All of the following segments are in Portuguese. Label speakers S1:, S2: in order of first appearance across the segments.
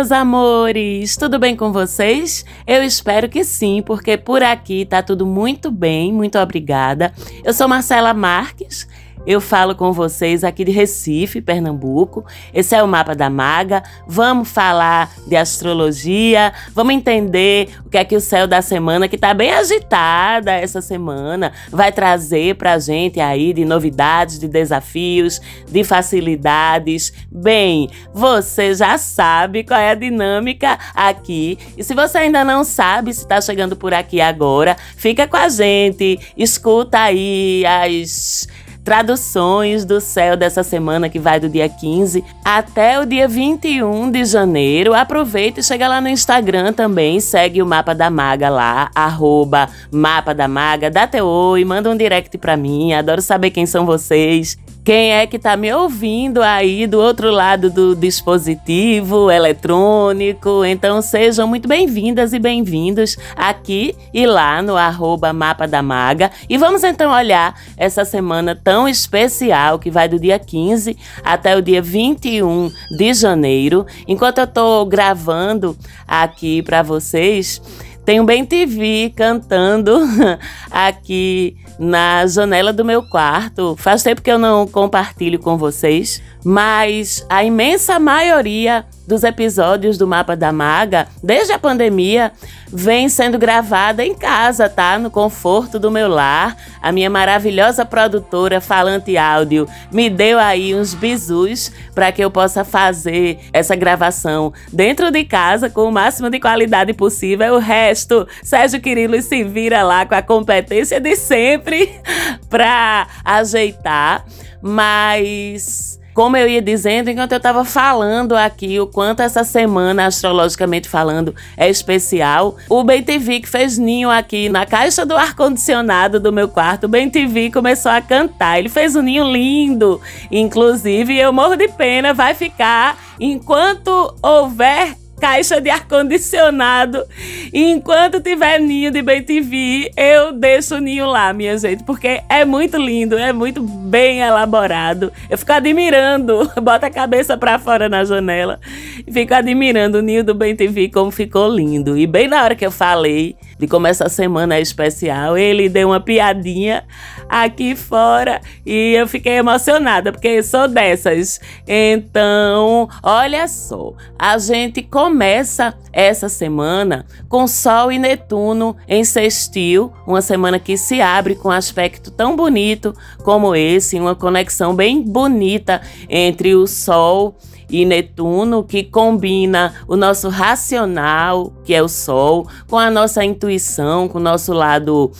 S1: Meus amores, tudo bem com vocês? Eu espero que sim, porque por aqui tá tudo muito bem, muito obrigada. Eu sou Marcela Marques eu falo com vocês aqui de Recife, Pernambuco. Esse é o mapa da maga. Vamos falar de astrologia, vamos entender o que é que o céu da semana, que está bem agitada essa semana, vai trazer para a gente aí de novidades, de desafios, de facilidades. Bem, você já sabe qual é a dinâmica aqui. E se você ainda não sabe, se está chegando por aqui agora, fica com a gente, escuta aí as traduções do céu dessa semana que vai do dia 15 até o dia 21 de janeiro. Aproveita e chega lá no Instagram também, segue o Mapa da Maga lá, arroba Mapa da Maga, dá teu oi, manda um direct pra mim, adoro saber quem são vocês. Quem é que está me ouvindo aí do outro lado do dispositivo eletrônico? Então sejam muito bem-vindas e bem-vindos aqui e lá no arroba Mapa da Maga. E vamos então olhar essa semana tão especial que vai do dia 15 até o dia 21 de janeiro. Enquanto eu estou gravando aqui para vocês, tem um Bem TV cantando aqui na janela do meu quarto. Faz tempo que eu não compartilho com vocês, mas a imensa maioria dos episódios do Mapa da Maga, desde a pandemia, vem sendo gravada em casa, tá? No conforto do meu lar. A minha maravilhosa produtora Falante Áudio me deu aí uns bisus para que eu possa fazer essa gravação dentro de casa com o máximo de qualidade possível. O resto, Sérgio Quirilo se vira lá com a competência de sempre para ajeitar. Mas como eu ia dizendo, enquanto eu estava falando aqui o quanto essa semana, astrologicamente falando, é especial, o Ben TV que fez ninho aqui na caixa do ar-condicionado do meu quarto, o Ben TV começou a cantar. Ele fez um ninho lindo, inclusive eu morro de pena, vai ficar enquanto houver caixa de ar-condicionado. Enquanto tiver ninho de BTV, eu deixo o ninho lá, minha gente, porque é muito lindo, é muito bem elaborado. Eu fico admirando, bota a cabeça para fora na janela e fico admirando o ninho do BTV como ficou lindo. E bem na hora que eu falei de como essa semana é especial, ele deu uma piadinha aqui fora e eu fiquei emocionada, porque sou dessas. Então, olha só, a gente começa essa semana com Sol e Netuno em sextil, uma semana que se abre com um aspecto tão bonito como esse, uma conexão bem bonita entre o Sol e Netuno, que combina o nosso racional, que é o Sol, com a nossa intuição, com o nosso lado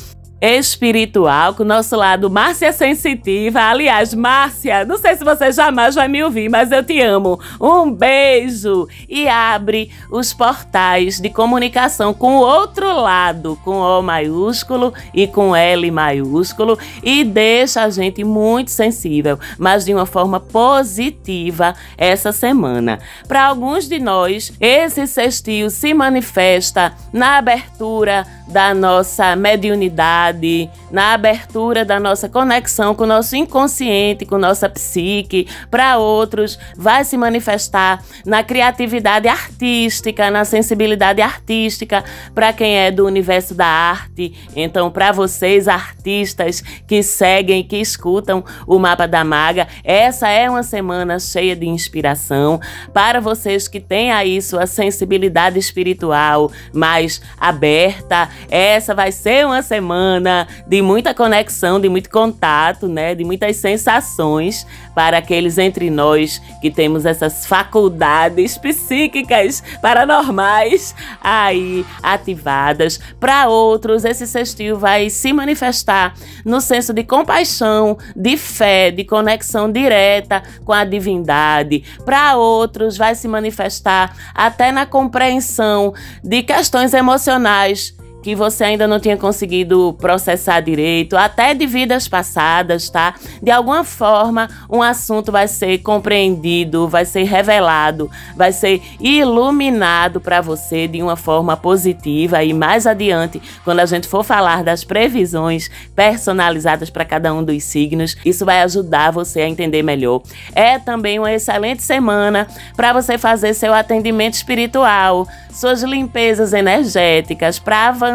S1: espiritual, com o nosso lado Márcia Sensitiva. Aliás, Márcia, não sei se você jamais vai me ouvir, mas eu te amo. Um beijo! E abre os portais de comunicação com o outro lado, com O maiúsculo e com L maiúsculo, e deixa a gente muito sensível, mas de uma forma positiva essa semana. Para alguns de nós, esse sextil se manifesta na abertura da nossa mediunidade, na abertura da nossa conexão com o nosso inconsciente, com nossa psique. Para outros, vai se manifestar na criatividade artística, na sensibilidade artística, para quem é do universo da arte. Então, para vocês, artistas que seguem, que escutam o mapa da maga, essa é uma semana cheia de inspiração. Para vocês que têm aí sua sensibilidade espiritual mais aberta, essa vai ser uma semana de muita conexão, de muito contato, né? De muitas sensações para aqueles entre nós que temos essas faculdades psíquicas paranormais aí ativadas. Para outros, esse sextil vai se manifestar no senso de compaixão, de fé, de conexão direta com a divindade. Para outros, vai se manifestar até na compreensão de questões emocionais que você ainda não tinha conseguido processar direito, até de vidas passadas, tá? De alguma forma, um assunto vai ser compreendido, vai ser revelado, vai ser iluminado para você de uma forma positiva e mais adiante, quando a gente for falar das previsões personalizadas para cada um dos signos, isso vai ajudar você a entender melhor. É também uma excelente semana para você fazer seu atendimento espiritual, suas limpezas energéticas, para avançar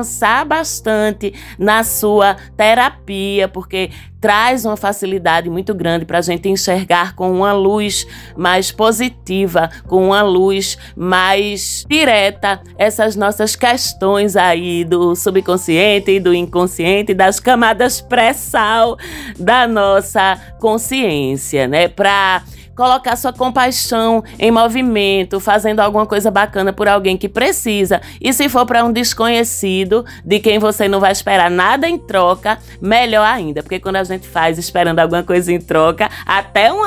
S1: bastante na sua terapia, porque traz uma facilidade muito grande para a gente enxergar com uma luz mais positiva, com uma luz mais direta essas nossas questões aí do subconsciente e do inconsciente, das camadas pré-sal da nossa consciência, né? Para colocar sua compaixão em movimento, fazendo alguma coisa bacana por alguém que precisa. E se for para um desconhecido, de quem você não vai esperar nada em troca, melhor ainda, porque quando a gente faz esperando alguma coisa em troca, até um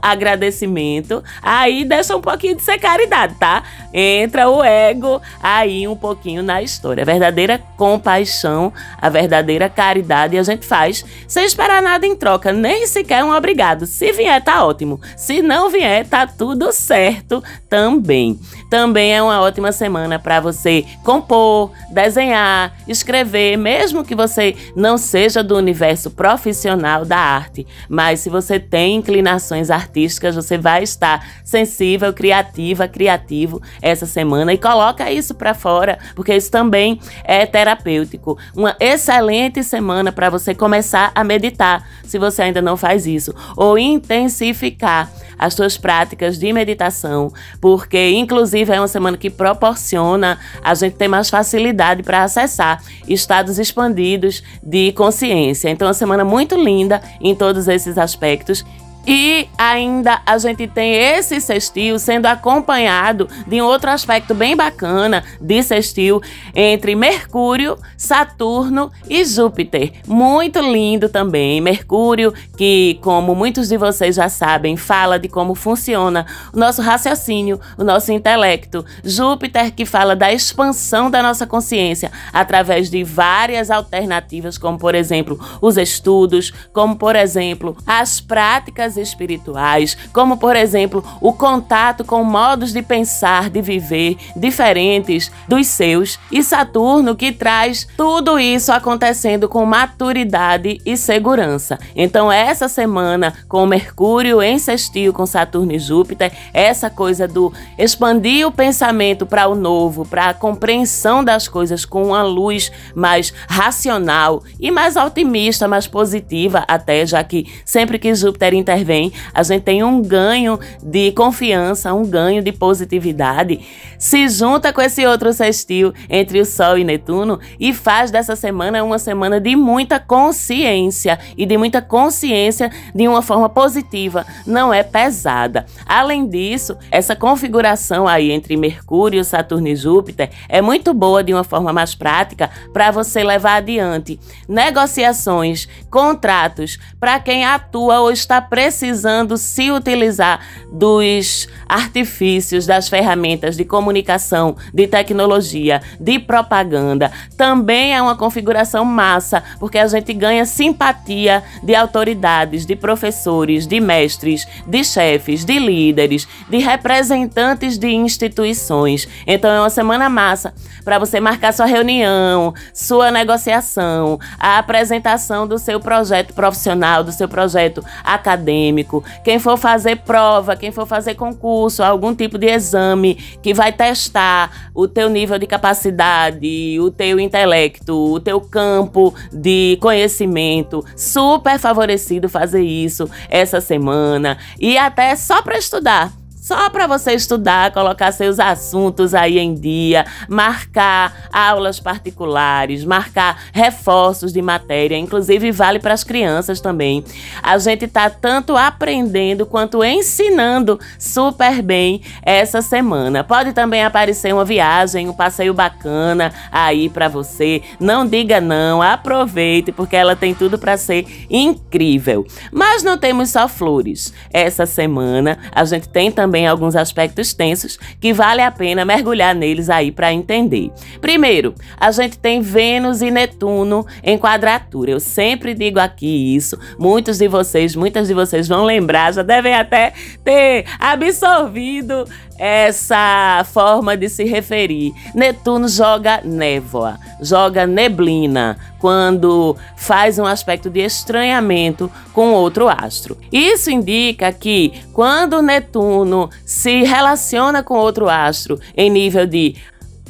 S1: agradecimento, aí deixa um pouquinho de ser caridade, tá? Entra o ego aí um pouquinho na história. A verdadeira compaixão, a verdadeira caridade a gente faz sem esperar nada em troca, nem sequer um obrigado. Se vier, tá ótimo. Se se não vier, tá tudo certo também. Também é uma ótima semana para você compor, desenhar, escrever, mesmo que você não seja do universo profissional da arte. Mas se você tem inclinações artísticas, você vai estar sensível, criativa, criativo essa semana e coloca isso para fora, porque isso também é terapêutico. Uma excelente semana para você começar a meditar, se você ainda não faz isso, ou intensificar as suas práticas de meditação, porque inclusive é uma semana que proporciona a gente ter mais facilidade para acessar estados expandidos de consciência. Então, é uma semana muito linda em todos esses aspectos e ainda a gente tem esse sextil sendo acompanhado de um outro aspecto bem bacana de sextil entre Mercúrio, Saturno e Júpiter. Muito lindo também. Mercúrio, que, como muitos de vocês já sabem, fala de como funciona o nosso raciocínio, o nosso intelecto. Júpiter, que fala da expansão da nossa consciência através de várias alternativas, como por exemplo os estudos, como por exemplo as práticas espirituais, como por exemplo o contato com modos de pensar, de viver diferentes dos seus, e Saturno que traz tudo isso acontecendo com maturidade e segurança. Então, essa semana, com Mercúrio em sextil com Saturno e Júpiter, essa coisa do expandir o pensamento para o novo, para a compreensão das coisas com uma luz mais racional e mais otimista, mais positiva, até já que sempre que Júpiter intervém, vem, a gente tem um ganho de confiança, um ganho de positividade, se junta com esse outro sextil entre o Sol e Netuno e faz dessa semana uma semana de muita consciência e de muita consciência de uma forma positiva, não é pesada. Além disso, essa configuração aí entre Mercúrio, Saturno e Júpiter é muito boa de uma forma mais prática para você levar adiante negociações, contratos para quem atua ou está precisando precisando se utilizar dos artifícios, das ferramentas de comunicação, de tecnologia, de propaganda, também é uma configuração massa, porque a gente ganha simpatia de autoridades, de professores, de mestres, de chefes, de líderes, de representantes de instituições. Então é uma semana massa para você marcar sua reunião, sua negociação, a apresentação do seu projeto profissional, do seu projeto acadêmico acadêmico, quem for fazer prova, quem for fazer concurso, algum tipo de exame que vai testar o teu nível de capacidade, o teu intelecto, o teu campo de conhecimento, super favorecido fazer isso essa semana. E até só para estudar só para você estudar, colocar seus assuntos aí em dia, marcar aulas particulares, marcar reforços de matéria, inclusive vale para as crianças também. A gente tá tanto aprendendo quanto ensinando super bem essa semana. Pode também aparecer uma viagem, um passeio bacana aí para você. Não diga não, aproveite porque ela tem tudo para ser incrível. Mas não temos só flores. Essa semana a gente tem também também alguns aspectos tensos que vale a pena mergulhar neles aí para entender. Primeiro, a gente tem Vênus e Netuno em quadratura. Eu sempre digo aqui isso. Muitos de vocês, muitas de vocês vão lembrar, já devem até ter absorvido essa forma de se referir. Netuno joga névoa, joga neblina quando faz um aspecto de estranhamento com outro astro. Isso indica que quando Netuno se relaciona com outro astro em nível de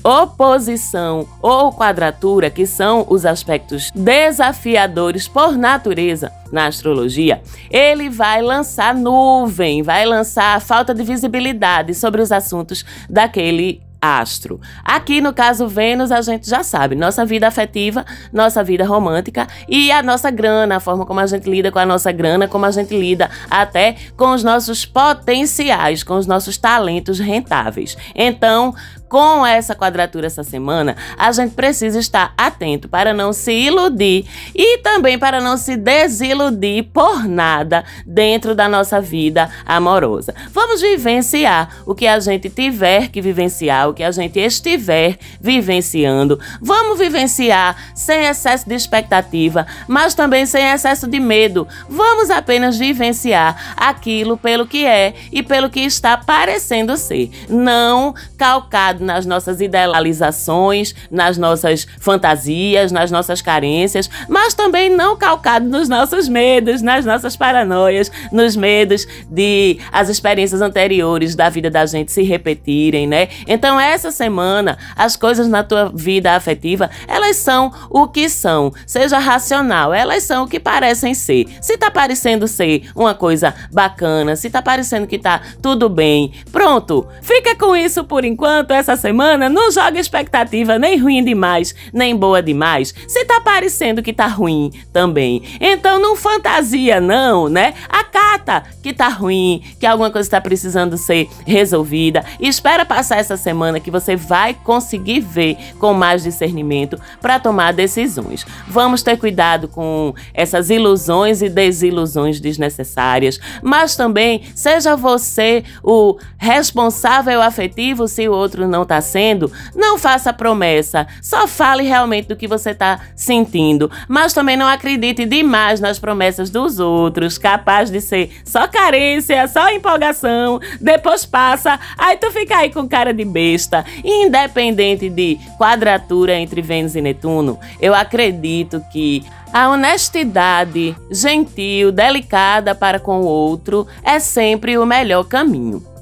S1: oposição ou quadratura, que são os aspectos desafiadores por natureza na astrologia, ele vai lançar nuvem, vai lançar falta de visibilidade sobre os assuntos daquele astro. Aqui no caso Vênus, a gente já sabe, nossa vida afetiva, nossa vida romântica e a nossa grana, a forma como a gente lida com a nossa grana, como a gente lida até com os nossos potenciais, com os nossos talentos rentáveis. Então, com essa quadratura essa semana, a gente precisa estar atento para não se iludir e também para não se desiludir por nada dentro da nossa vida amorosa. Vamos vivenciar o que a gente tiver que vivenciar, o que a gente estiver vivenciando. Vamos vivenciar sem excesso de expectativa, mas também sem excesso de medo. Vamos apenas vivenciar aquilo pelo que é e pelo que está parecendo ser, não calcado nas nossas idealizações, nas nossas fantasias, nas nossas carências, mas também não calcado nos nossos medos, nas nossas paranoias, nos medos de as experiências anteriores da vida da gente se repetirem, né? Então essa semana as coisas na tua vida afetiva, elas são o que são, seja racional, elas são o que parecem ser. Se tá parecendo ser uma coisa bacana, se tá parecendo que tá tudo bem, pronto. Fica com isso por enquanto essa semana, não joga expectativa nem ruim demais, nem boa demais. Se tá parecendo que tá ruim também. Então não fantasia não, né? Acata que tá ruim, que alguma coisa está precisando ser resolvida. Espera passar essa semana que você vai conseguir ver com mais discernimento para tomar decisões. Vamos ter cuidado com essas ilusões e desilusões desnecessárias, mas também seja você o responsável afetivo se o outro não está sendo, não faça promessa. Só fale realmente do que você está sentindo. Mas também não acredite demais nas promessas dos outros, capaz de ser só carência, só empolgação. Depois passa, aí tu fica aí com cara de besta. Independente de quadratura entre Vênus e Netuno, eu acredito que a honestidade gentil, delicada para com o outro é sempre o melhor caminho.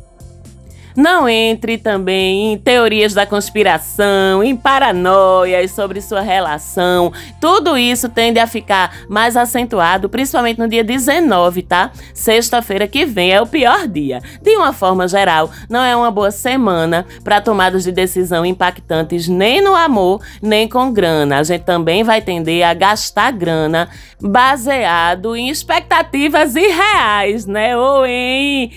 S1: Não entre também em teorias da conspiração, em paranoias sobre sua relação. Tudo isso tende a ficar mais acentuado, principalmente no dia 19, tá? Sexta-feira que vem é o pior dia. De uma forma geral, não é uma boa semana para tomadas de decisão impactantes nem no amor, nem com grana. A gente também vai tender a gastar grana baseado em expectativas irreais, né? Ou em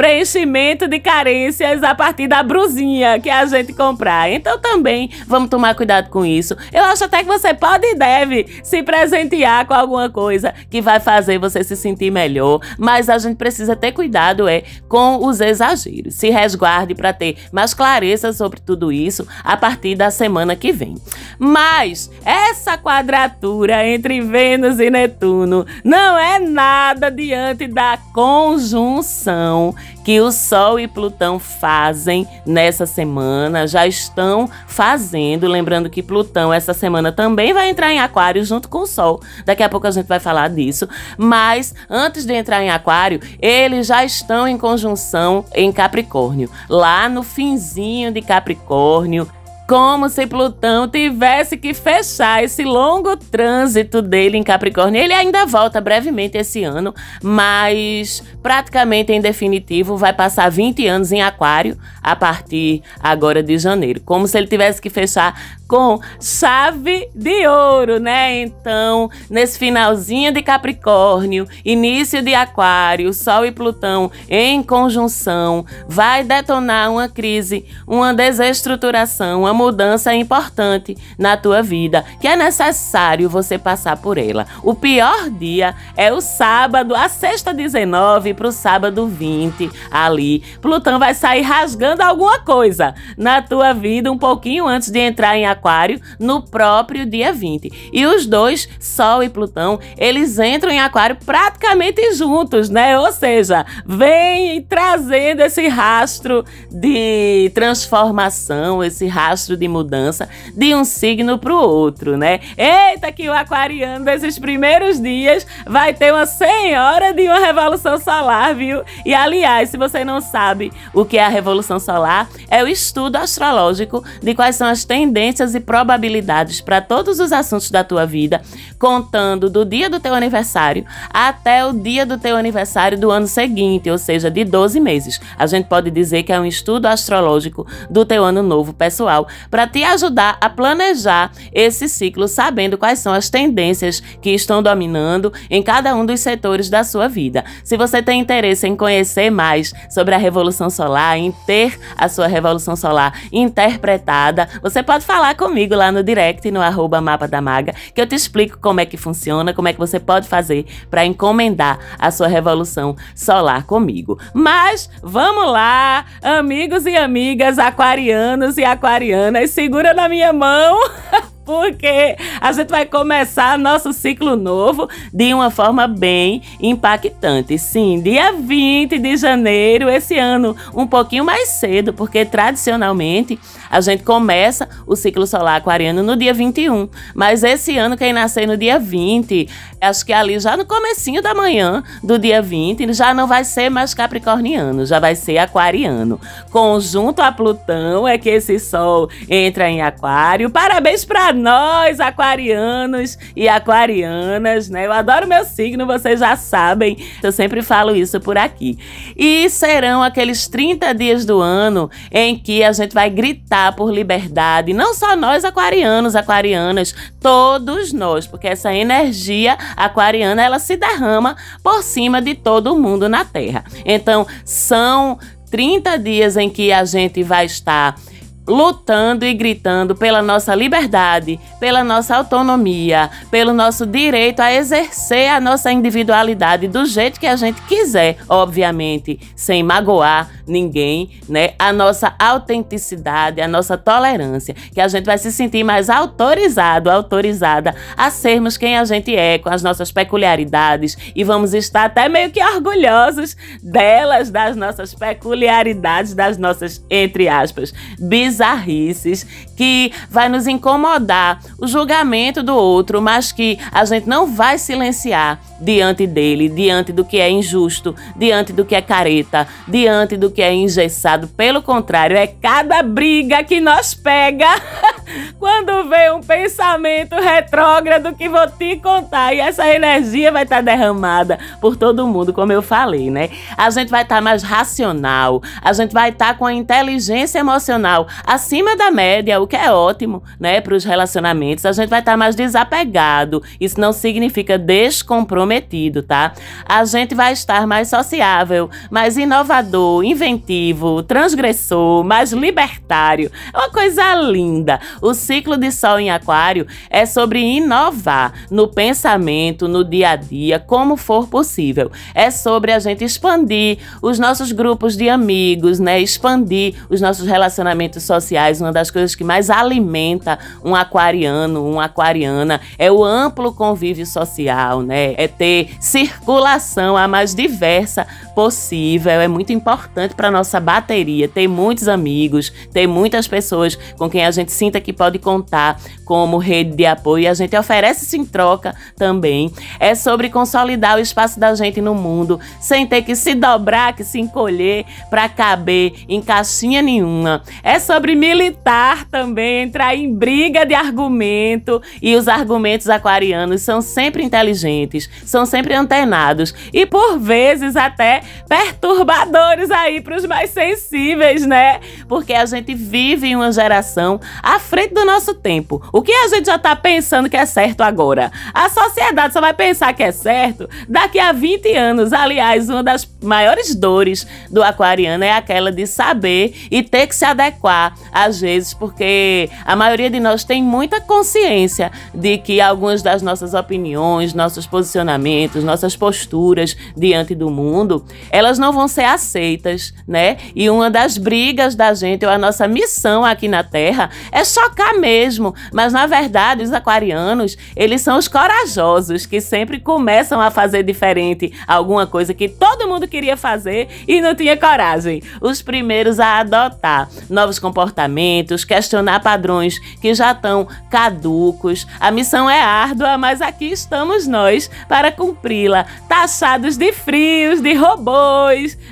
S1: preenchimento de carências a partir da brusinha que a gente comprar. Então também vamos tomar cuidado com isso. Eu acho até que você pode e deve se presentear com alguma coisa que vai fazer você se sentir melhor, mas a gente precisa ter cuidado é com os exageros. Se resguarde para ter mais clareza sobre tudo isso a partir da semana que vem. Mas essa quadratura entre Vênus e Netuno não é nada diante da conjunção que o Sol e Plutão fazem nessa semana, já estão fazendo. Lembrando que Plutão essa semana também vai entrar em Aquário junto com o Sol. Daqui a pouco a gente vai falar disso. Mas antes de entrar em Aquário, eles já estão em conjunção em Capricórnio. Lá no finzinho de Capricórnio, como se Plutão tivesse que fechar esse longo trânsito dele em Capricórnio. Ele ainda volta brevemente esse ano, mas praticamente em definitivo vai passar 20 anos em Aquário a partir agora de janeiro. Como se ele tivesse que fechar com chave de ouro, né? Então, nesse finalzinho de Capricórnio, início de Aquário, Sol e Plutão em conjunção, vai detonar uma crise, uma desestruturação, uma mudança importante na tua vida, que é necessário você passar por ela. O pior dia é o sábado, a sexta 19 para o sábado 20 ali. Plutão vai sair rasgando alguma coisa na tua vida um pouquinho antes de entrar em Aquário no próprio dia 20. E os dois, Sol e Plutão, eles entram em Aquário praticamente juntos, né? Ou seja, vem trazendo esse rastro de transformação, esse rastro de mudança de um signo para o outro, né? Eita, que o aquariano desses primeiros dias vai ter uma senhora de uma revolução solar, viu? E aliás, se você não sabe o que é a revolução solar, é o estudo astrológico de quais são as tendências e probabilidades para todos os assuntos da tua vida, contando do dia do teu aniversário até o dia do teu aniversário do ano seguinte, ou seja, de 12 meses. A gente pode dizer que é um estudo astrológico do teu ano novo pessoal para te ajudar a planejar esse ciclo sabendo quais são as tendências que estão dominando em cada um dos setores da sua vida. Se você tem interesse em conhecer mais sobre a revolução solar, em ter a sua revolução solar interpretada, você pode falar comigo lá no direct no arroba mapa da maga, que eu te explico como é que funciona, como é que você pode fazer para encomendar a sua revolução solar comigo. Mas vamos lá, amigos e amigas aquarianos e aquarianas, segura na minha mão. porque a gente vai começar nosso ciclo novo de uma forma bem impactante. Sim, dia 20 de janeiro, esse ano, um pouquinho mais cedo, porque tradicionalmente a gente começa o ciclo solar aquariano no dia 21, mas esse ano quem nasceu no dia 20, acho que ali já no comecinho da manhã do dia 20, já não vai ser mais capricorniano, já vai ser aquariano. Conjunto a Plutão é que esse sol entra em aquário. Parabéns para nós, aquarianos e aquarianas, né? Eu adoro meu signo, vocês já sabem. Eu sempre falo isso por aqui. E serão aqueles 30 dias do ano em que a gente vai gritar por liberdade, não só nós aquarianos, aquarianas, todos nós, porque essa energia aquariana ela se derrama por cima de todo mundo na Terra. Então, são 30 dias em que a gente vai estar lutando e gritando pela nossa liberdade, pela nossa autonomia, pelo nosso direito a exercer a nossa individualidade do jeito que a gente quiser, obviamente, sem magoar ninguém, né? A nossa autenticidade, a nossa tolerância, que a gente vai se sentir mais autorizado, autorizada a sermos quem a gente é, com as nossas peculiaridades e vamos estar até meio que orgulhosos delas, das nossas peculiaridades, das nossas entre aspas, bis bizarrices que vai nos incomodar o julgamento do outro, mas que a gente não vai silenciar diante dele, diante do que é injusto, diante do que é careta, diante do que é engessado. Pelo contrário, é cada briga que nós pega quando vem um pensamento retrógrado que vou te contar e essa energia vai estar tá derramada por todo mundo, como eu falei, né? A gente vai estar tá mais racional, a gente vai estar tá com a inteligência emocional acima da média, o que é ótimo, né, para os relacionamentos. A gente vai estar tá mais desapegado. Isso não significa descomprometido, tá? A gente vai estar mais sociável, mais inovador, inventivo, transgressor, mais libertário. É uma coisa linda. O ciclo de Sol em Aquário é sobre inovar no pensamento, no dia a dia, como for possível. É sobre a gente expandir os nossos grupos de amigos, né? Expandir os nossos relacionamentos sociais sociais, uma das coisas que mais alimenta um aquariano, uma aquariana, é o amplo convívio social, né? É ter circulação a mais diversa possível. É muito importante para nossa bateria ter muitos amigos, ter muitas pessoas com quem a gente sinta que pode contar como rede de apoio e a gente oferece isso em troca também. É sobre consolidar o espaço da gente no mundo sem ter que se dobrar, que se encolher para caber em caixinha nenhuma. É sobre militar também, entrar em briga de argumento. E os argumentos aquarianos são sempre inteligentes, são sempre antenados e por vezes até perturbadores aí para os mais sensíveis, né? Porque a gente vive em uma geração à frente do nosso tempo. O que a gente já tá pensando que é certo agora? A sociedade só vai pensar que é certo daqui a 20 anos. Aliás, uma das maiores dores do aquariano é aquela de saber e ter que se adequar às vezes, porque a maioria de nós tem muita consciência de que algumas das nossas opiniões, nossos posicionamentos, nossas posturas diante do mundo, elas não vão ser aceitas, né? E uma das brigas da gente, ou a nossa missão aqui na Terra, é chocar mesmo. Mas na verdade, os aquarianos, eles são os corajosos que sempre começam a fazer diferente alguma coisa que todo mundo queria fazer e não tinha coragem. Os primeiros a adotar novos comportamentos, questionar padrões que já estão caducos. A missão é árdua, mas aqui estamos nós para cumpri-la, taxados de frios, de robôs,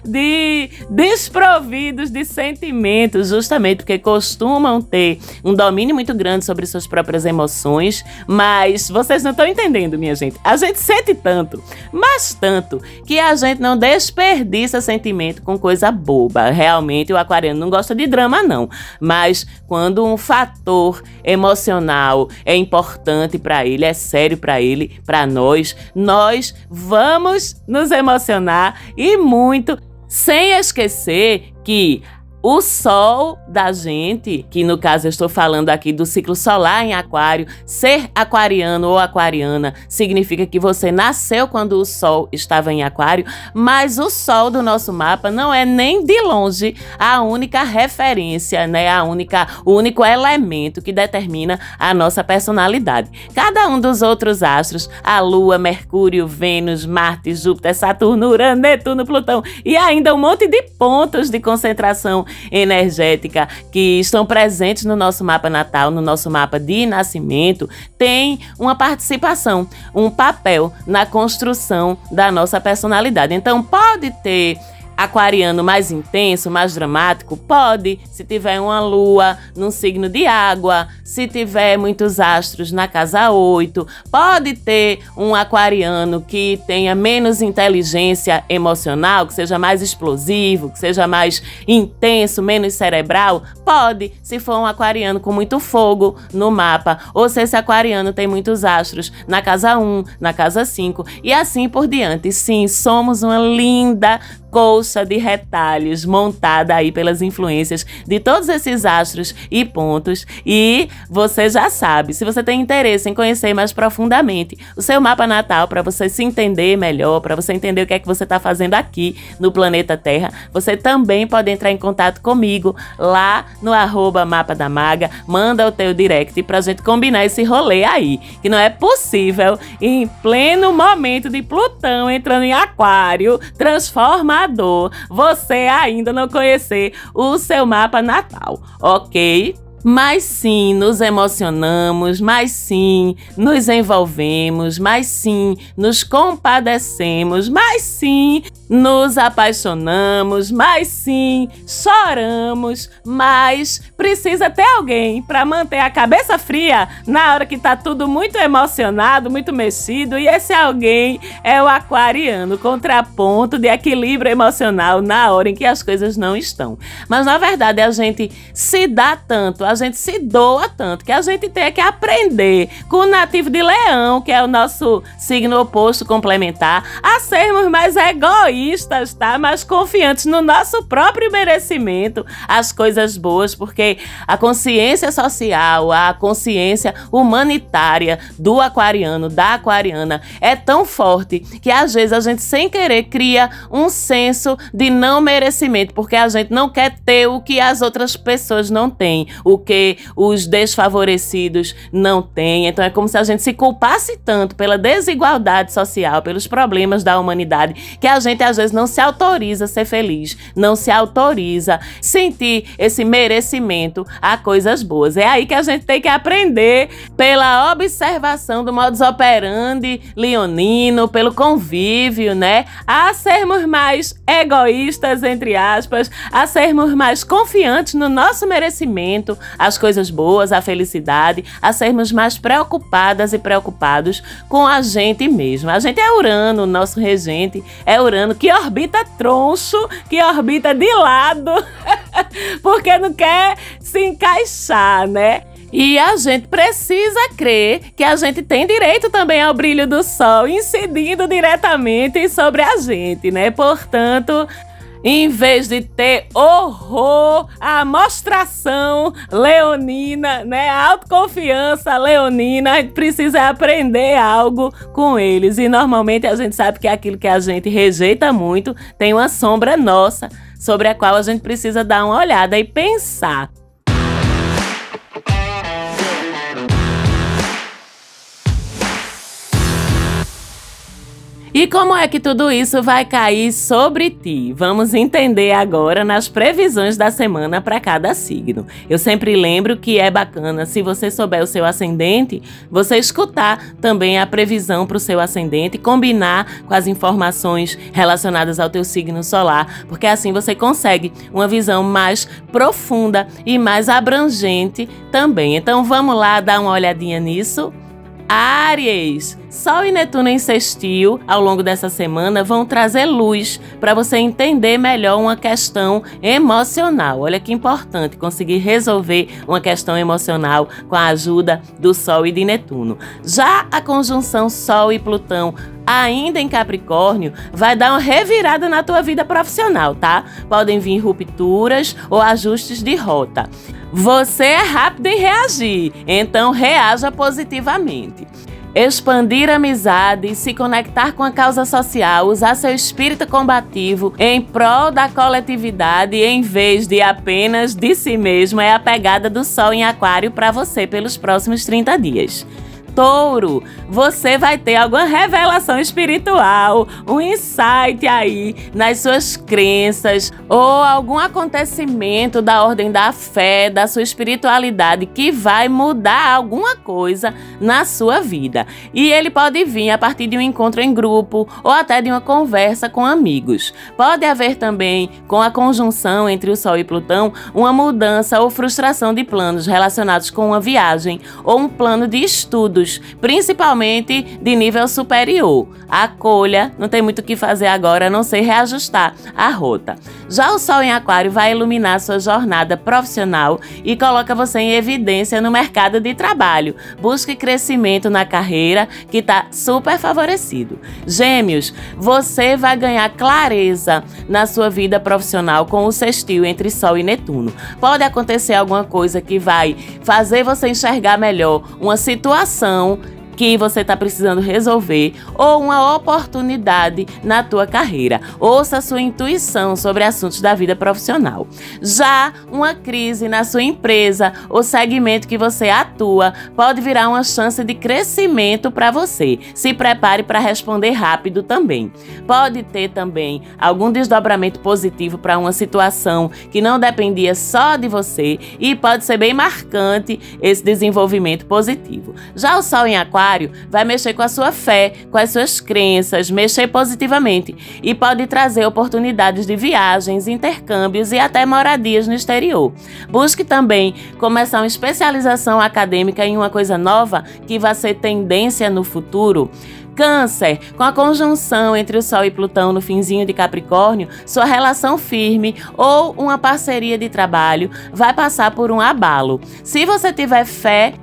S1: de desprovidos de sentimentos, justamente porque costumam ter um domínio muito grande sobre suas próprias emoções, mas vocês não estão entendendo, minha gente. A gente sente tanto, mas tanto, que a gente não desperdiça sentimento com coisa boba. Realmente, o aquariano não gosta de drama, não. Mas quando um fator emocional é importante para ele, é sério para ele, para nós, nós vamos nos emocionar e muito, sem esquecer que o sol da gente, que no caso eu estou falando aqui do ciclo solar em Aquário, ser aquariano ou aquariana significa que você nasceu quando o sol estava em Aquário, mas o sol do nosso mapa não é nem de longe a única referência, né? A única, o único elemento que determina a nossa personalidade. Cada um dos outros astros, a Lua, Mercúrio, Vênus, Marte, Júpiter, Saturno, Urano, Netuno, Plutão e ainda um monte de pontos de concentração energética que estão presentes no nosso mapa natal, no nosso mapa de nascimento, tem uma participação, um papel na construção da nossa personalidade. Então, pode ter aquariano mais intenso, mais dramático? Pode, se tiver uma lua num signo de água, se tiver muitos astros na casa 8. Pode ter um aquariano que tenha menos inteligência emocional, que seja mais explosivo, que seja mais intenso, menos cerebral? Pode, se for um aquariano com muito fogo no mapa, ou se esse aquariano tem muitos astros na casa 1, na casa 5 e assim por diante. Sim, somos uma linda colcha de retalhos montada aí pelas influências de todos esses astros e pontos. E você já sabe, se você tem interesse em conhecer mais profundamente o seu mapa natal, para você se entender melhor, para você entender o que é que você está fazendo aqui no planeta Terra, você também pode entrar em contato comigo lá no arroba Mapa da Maga, manda o teu direct pra gente combinar esse rolê aí, que não é possível em pleno momento de Plutão entrando em aquário, você ainda não conhecer o seu mapa natal, ok? Mas sim, nos emocionamos, mas sim, nos envolvemos, mas sim, nos compadecemos, mas sim, nos apaixonamos, mas sim, choramos, mas precisa ter alguém para manter a cabeça fria na hora que tá tudo muito emocionado, muito mexido, e esse alguém é o aquariano, contraponto de equilíbrio emocional na hora em que as coisas não estão. Mas na verdade a gente se dá tanto, a gente se doa tanto que a gente tem que aprender com o nativo de leão, que é o nosso signo oposto complementar, a sermos mais egoístas, tá? Mais confiantes no nosso próprio merecimento, as coisas boas, porque a consciência social, a consciência humanitária do aquariano, da aquariana é tão forte que às vezes a gente sem querer cria um senso de não merecimento, porque a gente não quer ter o que as outras pessoas não têm, o porque os desfavorecidos não têm. Então é como se a gente se culpasse tanto pela desigualdade social, pelos problemas da humanidade, que a gente às vezes não se autoriza a ser feliz, não se autoriza sentir esse merecimento a coisas boas. É aí que a gente tem que aprender pela observação do modus operandi leonino, pelo convívio, né? A sermos mais egoístas, entre aspas, a sermos mais confiantes no nosso merecimento, as coisas boas, a felicidade, a sermos mais preocupadas e preocupados com a gente mesmo. A gente é Urano, nosso regente é Urano que orbita troncho, que orbita de lado, porque não quer se encaixar, né? E a gente precisa crer que a gente tem direito também ao brilho do sol incidindo diretamente sobre a gente, né? Portanto, em vez de ter horror, a mostração leonina, né? A autoconfiança leonina, a gente precisa aprender algo com eles. E normalmente a gente sabe que aquilo que a gente rejeita muito tem uma sombra nossa sobre a qual a gente precisa dar uma olhada e pensar. E como é que tudo isso vai cair sobre ti? Vamos entender agora nas previsões da semana para cada signo. Eu sempre lembro que é bacana, se você souber o seu ascendente, você escutar também a previsão para o seu ascendente, combinar com as informações relacionadas ao teu signo solar, porque assim você consegue uma visão mais profunda e mais abrangente também. Então vamos lá dar uma olhadinha nisso. Áries, Sol e Netuno em sextil ao longo dessa semana vão trazer luz para você entender melhor uma questão emocional. Olha que importante conseguir resolver uma questão emocional com a ajuda do Sol e de Netuno. Já a conjunção Sol e Plutão ainda em Capricórnio, vai dar uma revirada na tua vida profissional, tá? Podem vir rupturas ou ajustes de rota. Você é rápido em reagir, então reaja positivamente. Expandir amizade, se conectar com a causa social, usar seu espírito combativo em prol da coletividade em vez de apenas de si mesmo é a pegada do Sol em Aquário para você pelos próximos 30 dias touro, você vai ter alguma revelação espiritual, um insight aí nas suas crenças ou algum acontecimento da ordem da fé, da sua espiritualidade que vai mudar alguma coisa na sua vida. E ele pode vir a partir de um encontro em grupo ou até de uma conversa com amigos. Pode haver também, com a conjunção entre o Sol e Plutão, uma mudança ou frustração de planos relacionados com uma viagem ou um plano de estudos principalmente de nível superior. Acolha, não tem muito o que fazer agora a não ser reajustar a rota. Já o Sol em Aquário vai iluminar sua jornada profissional e coloca você em evidência no mercado de trabalho. Busque crescimento na carreira, que está super favorecido. Gêmeos, você vai ganhar clareza na sua vida profissional com o sextil entre Sol e Netuno. Pode acontecer alguma coisa que vai fazer você enxergar melhor uma situação que você está precisando resolver ou uma oportunidade na tua carreira. Ouça a sua intuição sobre assuntos da vida profissional. Já uma crise na sua empresa ou segmento que você atua pode virar uma chance de crescimento para você. Se prepare para responder rápido também. Pode ter também algum desdobramento positivo para uma situação que não dependia só de você e pode ser bem marcante esse desenvolvimento positivo. Já o Sol em Aquário Aquário vai mexer com a sua fé, com as suas crenças, mexer positivamente e pode trazer oportunidades de viagens, intercâmbios e até moradias no exterior. Busque também começar uma especialização acadêmica em uma coisa nova que vai ser tendência no futuro. Câncer, com a conjunção entre o Sol e Plutão no finzinho de Capricórnio, sua relação firme ou uma parceria de trabalho vai passar por um abalo. Se você tiver fé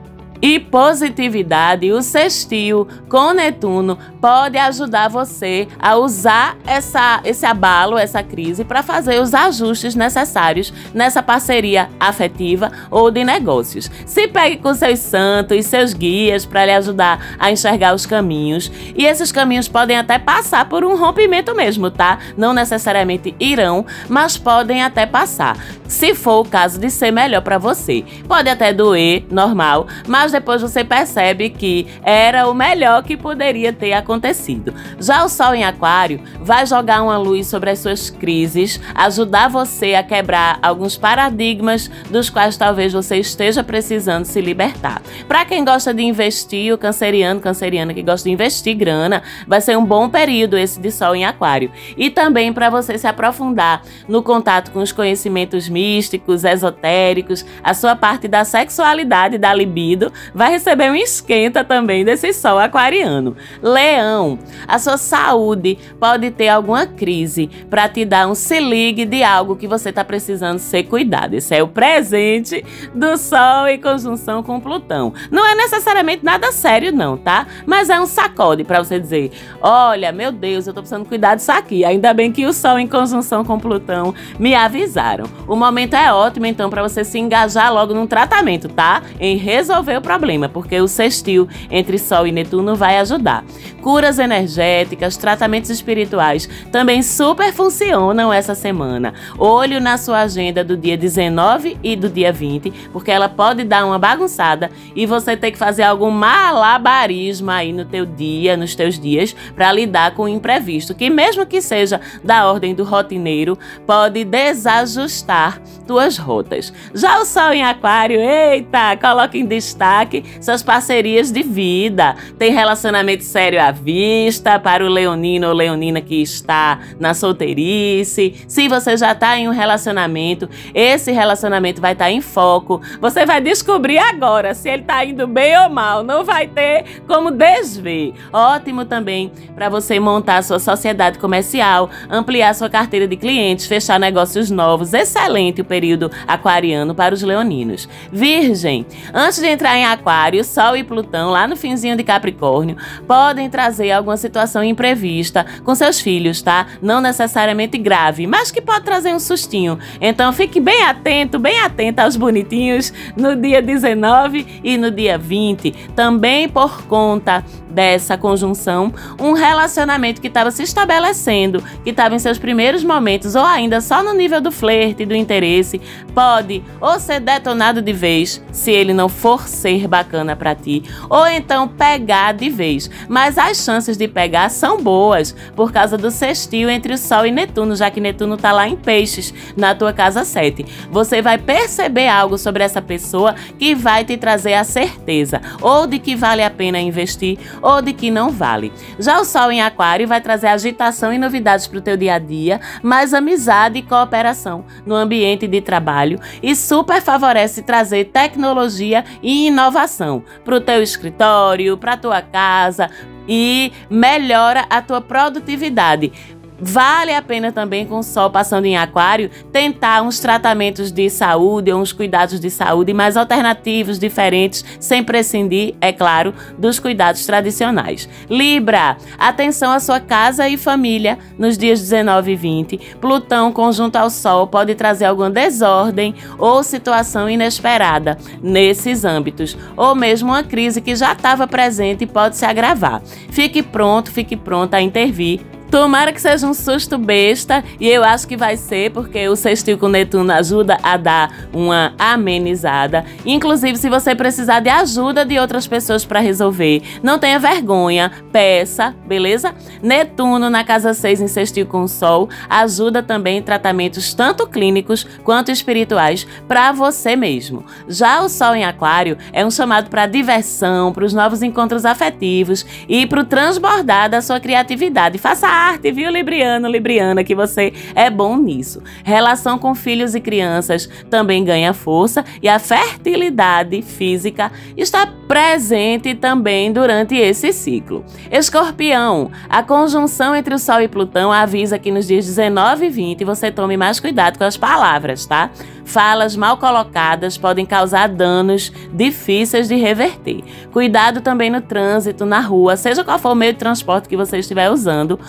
S1: e positividade, o sextil com Netuno pode ajudar você a usar essa, esse abalo, essa crise, para fazer os ajustes necessários nessa parceria afetiva ou de negócios. Se pegue com seus santos, e seus guias para lhe ajudar a enxergar os caminhos. E esses caminhos podem até passar por um rompimento mesmo, tá? Não necessariamente irão, mas podem até passar. Se for o caso de ser melhor para você. Pode até doer, normal, mas depois você percebe que era o melhor que poderia ter acontecido. Já o Sol em Aquário vai jogar uma luz sobre as suas crises, ajudar você a quebrar alguns paradigmas dos quais talvez você esteja precisando se libertar. Para quem gosta de investir, o canceriano, canceriana que gosta de investir grana, vai ser um bom período esse de Sol em Aquário. E também para você se aprofundar no contato com os conhecimentos místicos, esotéricos, a sua parte da sexualidade, da libido, vai receber um esquenta também desse sol aquariano. Leão, a sua saúde pode ter alguma crise para te dar um se ligue de algo que você está precisando ser cuidado. Esse é o presente do Sol em conjunção com Plutão. Não é necessariamente nada sério, não, tá? Mas é um sacode para você dizer: olha, meu Deus, eu tô precisando cuidar disso aqui. Ainda bem que o Sol em conjunção com Plutão me avisaram. O momento é ótimo, então, para você se engajar logo num tratamento, tá? Em resolver o problema, porque o sextil entre Sol e Netuno vai ajudar. Curas energéticas, tratamentos espirituais também super funcionam essa semana. Olho na sua agenda do dia 19 e do dia 20, porque ela pode dar uma bagunçada e você tem que fazer algum malabarismo aí no teu dia, nos teus dias, para lidar com o imprevisto, que mesmo que seja da ordem do rotineiro, pode desajustar tuas rotas. Já o Sol em Aquário, eita, coloca em destaque suas parcerias de vida. Tem relacionamento sério à vista para o leonino ou leonina que está na solteirice. Se você já está em um relacionamento, esse relacionamento vai estar tá em foco. Você vai descobrir agora se ele está indo bem ou mal. Não vai ter como desver. Ótimo também para você montar sua sociedade comercial, ampliar sua carteira de clientes, fechar negócios novos. Excelente o período aquariano para os leoninos. Virgem, antes de entrar em Aquário, Sol e Plutão, lá no finzinho de Capricórnio, podem trazer alguma situação imprevista com seus filhos, tá? Não necessariamente grave, mas que pode trazer um sustinho. Então fique bem atento, bem atenta aos bonitinhos no dia 19 e no dia 20. Também por conta dessa conjunção, um relacionamento que estava se estabelecendo, que estava em seus primeiros momentos ou ainda só no nível do flerte e do interesse, pode ou ser detonado de vez, se ele não for ser bacana para ti, ou então pegar de vez. Mas as chances de pegar são boas por causa do sextil entre o Sol e Netuno, já que Netuno está lá em Peixes, na tua casa 7. Você vai perceber algo sobre essa pessoa que vai te trazer a certeza ou de que vale a pena investir ou de que não vale. Já o Sol em Aquário vai trazer agitação e novidades para o teu dia a dia, mais amizade e cooperação no ambiente de trabalho e super favorece trazer tecnologia e inovação para o teu escritório, para tua casa, e melhora a tua produtividade. Vale a pena também, com o sol passando em aquário, tentar uns tratamentos de saúde ou uns cuidados de saúde mais alternativos, diferentes, sem prescindir, é claro, dos cuidados tradicionais. Libra, atenção à sua casa e família nos dias 19 e 20. Plutão conjunto ao Sol pode trazer alguma desordem ou situação inesperada nesses âmbitos, ou mesmo uma crise que já estava presente e pode se agravar. Fique pronto, fique pronta a intervir Tomara que seja um susto besta, e eu acho que vai ser, porque o sextil com Netuno ajuda a dar uma amenizada. Inclusive, se você precisar de ajuda de outras pessoas para resolver, não tenha vergonha, peça, beleza? Netuno na casa 6 em sextil com Sol ajuda também em tratamentos tanto clínicos quanto espirituais para você mesmo. Já o Sol em Aquário é um chamado para diversão, para os novos encontros afetivos e para o transbordar da sua criatividade. Faça arte, viu, Libriano, Libriana, que você é bom nisso. Relação com filhos e crianças também ganha força e a fertilidade física está presente também durante esse ciclo. Escorpião, a conjunção entre o Sol e Plutão avisa que nos dias 19 e 20 você tome mais cuidado com as palavras, tá? Falas mal colocadas podem causar danos difíceis de reverter. Cuidado também no trânsito, na rua, seja qual for o meio de transporte que você estiver usando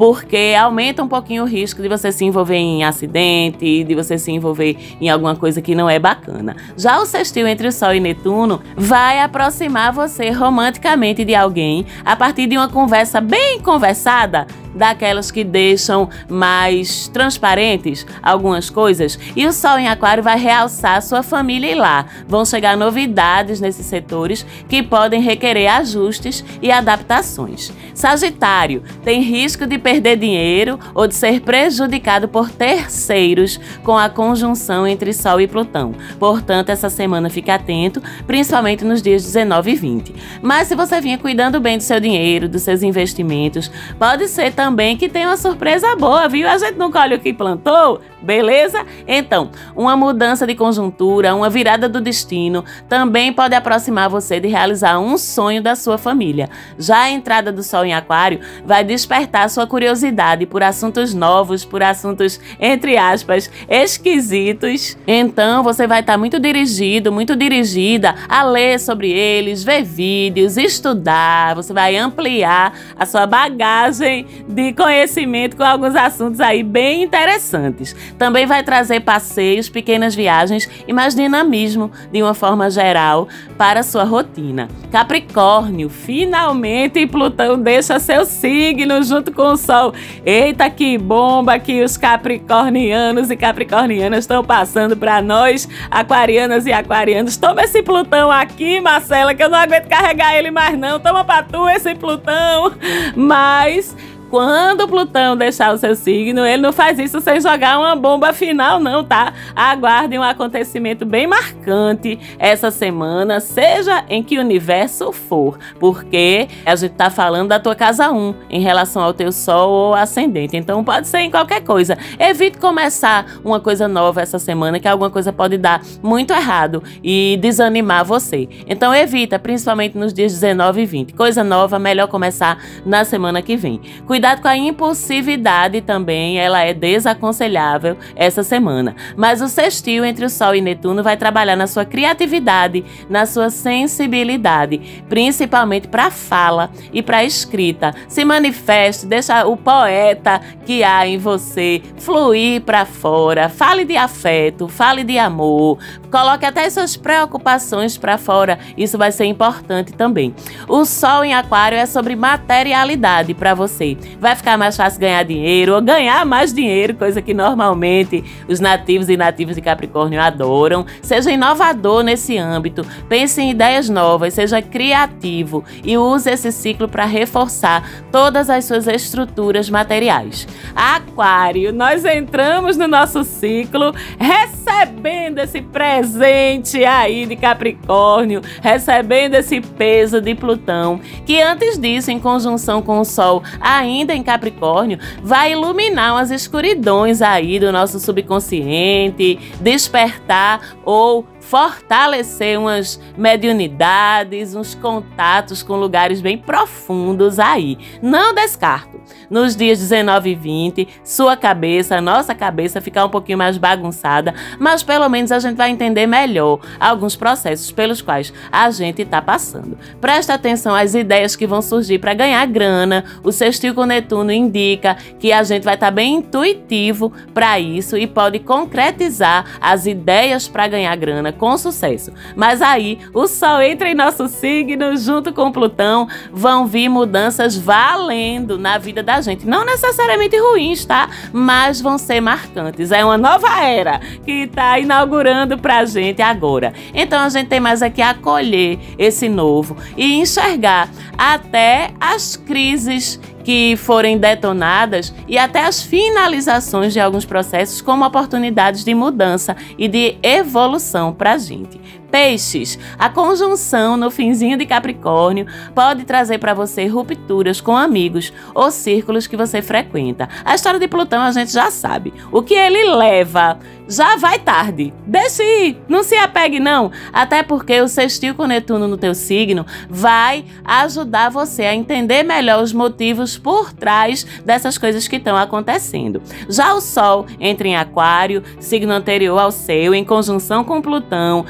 S1: porque aumenta um pouquinho o risco de você se envolver em acidente, de você se envolver em alguma coisa que não é bacana. Já o sextil entre o Sol e Netuno vai aproximar você romanticamente de alguém a partir de uma conversa bem conversada daquelas que deixam mais transparentes algumas coisas. E o Sol em Aquário vai realçar sua família e lá. Vão chegar novidades nesses setores que podem requerer ajustes e adaptações. Sagitário tem risco de perder dinheiro ou de ser prejudicado por terceiros com a conjunção entre Sol e Plutão. Portanto, essa semana fique atento, principalmente nos dias 19 e 20. Mas se você vinha cuidando bem do seu dinheiro, dos seus investimentos, pode ser também que tenha uma surpresa boa, viu? A gente não colhe o que plantou, beleza? Então, uma mudança de conjuntura, uma virada do destino também pode aproximar você de realizar um sonho da sua família. Já a entrada do Sol em Aquário vai despertar sua curiosidade por assuntos novos, por assuntos, entre aspas, esquisitos. Então, você vai estar muito dirigido, muito dirigida a ler sobre eles, ver vídeos, estudar, você vai ampliar a sua bagagem de conhecimento com alguns assuntos aí bem interessantes. Também vai trazer passeios, pequenas viagens e mais dinamismo de uma forma geral para sua rotina. Capricórnio, finalmente Plutão deixa seu signo junto com o Sol. Eita, que bomba que os capricornianos e capricornianas estão passando para nós, aquarianas e aquarianos. Toma esse Plutão aqui, Marcela, que eu não aguento carregar ele mais não. Toma pra tu esse Plutão. Mas quando Plutão deixar o seu signo, ele não faz isso sem jogar uma bomba final, não, tá? Aguarde um acontecimento bem marcante essa semana, seja em que universo for, porque a gente tá falando da tua casa 1 em relação ao teu sol ou ascendente. Então pode ser em qualquer coisa. Evite começar uma coisa nova essa semana, que alguma coisa pode dar muito errado e desanimar você. Então evita, principalmente nos dias 19 e 20. Coisa nova, melhor começar na semana que vem. Cuidado com a impulsividade também, ela é desaconselhável essa semana. Mas o sextil entre o Sol e Netuno vai trabalhar na sua criatividade, na sua sensibilidade, principalmente para fala e para escrita. Se manifeste, deixa o poeta que há em você fluir para fora. Fale de afeto, fale de amor, coloque até suas preocupações para fora. Isso vai ser importante também. O Sol em Aquário é sobre materialidade para você vai ficar mais fácil ganhar dinheiro ou ganhar mais dinheiro, coisa que normalmente os nativos e nativas de Capricórnio adoram. Seja inovador nesse âmbito, pense em ideias novas, seja criativo e use esse ciclo para reforçar todas as suas estruturas materiais. Aquário, nós entramos no nosso ciclo recebendo esse presente aí de Capricórnio, recebendo esse peso de Plutão, que antes disso, em conjunção com o Sol, ainda ainda em Capricórnio, vai iluminar umas escuridões aí do nosso subconsciente, despertar ou fortalecer umas mediunidades, uns contatos com lugares bem profundos aí. Não descarto. Nos dias 19 e 20, sua cabeça, nossa cabeça ficar um pouquinho mais bagunçada, mas pelo menos a gente vai entender melhor alguns processos pelos quais a gente está passando. Presta atenção às ideias que vão surgir para ganhar grana. O sextil com Netuno indica que a gente vai estar tá bem intuitivo para isso e pode concretizar as ideias para ganhar grana com sucesso. Mas aí o Sol entra em nosso signo junto com Plutão, vão vir mudanças valendo na vida da gente. Não necessariamente ruins, tá? Mas vão ser marcantes. É uma nova era que está inaugurando pra gente agora. Então a gente tem mais aqui acolher esse novo e enxergar até as crises que forem detonadas e até as finalizações de alguns processos como oportunidades de mudança e de evolução para a gente. Peixes, a conjunção no finzinho de Capricórnio pode trazer para você rupturas com amigos ou círculos que você frequenta. A história de Plutão a gente já sabe. O que ele leva já vai tarde. Deixe ir, não se apegue não, até porque o sextil com Netuno no teu signo vai ajudar você a entender melhor os motivos por trás dessas coisas que estão acontecendo. Já o Sol entra em Aquário, signo anterior ao seu, em conjunção com Plutão,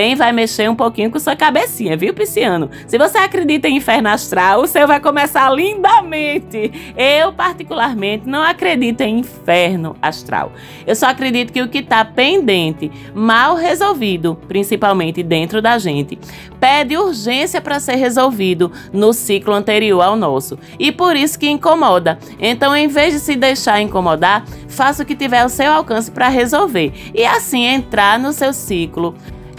S1: também vai mexer um pouquinho com sua cabecinha, viu, Pisciano? Se você acredita em inferno astral, o seu vai começar lindamente. Eu, particularmente, não acredito em inferno astral. Eu só acredito que o que está pendente, mal resolvido, principalmente dentro da gente, pede urgência para ser resolvido no ciclo anterior ao nosso. E por isso que incomoda. Então, em vez de se deixar incomodar, faça o que tiver ao seu alcance para resolver e assim entrar no seu ciclo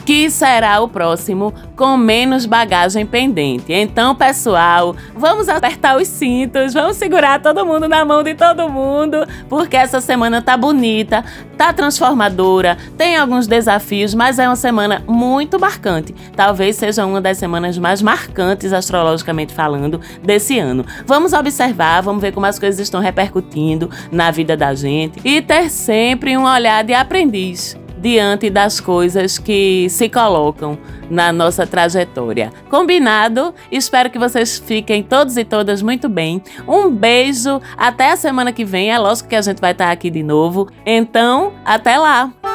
S1: que será o próximo com menos bagagem pendente. Então, pessoal, vamos apertar os cintos, vamos segurar todo mundo na mão de todo mundo, porque essa semana tá bonita, tá transformadora, tem alguns desafios, mas é uma semana muito marcante. Talvez seja uma das semanas mais marcantes astrologicamente falando desse ano. Vamos observar, vamos ver como as coisas estão repercutindo na vida da gente e ter sempre um olhar de aprendiz diante das coisas que se colocam na nossa trajetória. Combinado? Espero que vocês fiquem todos e todas muito bem. Um beijo, até a semana que vem. É lógico que a gente vai estar aqui de novo. Então, até lá!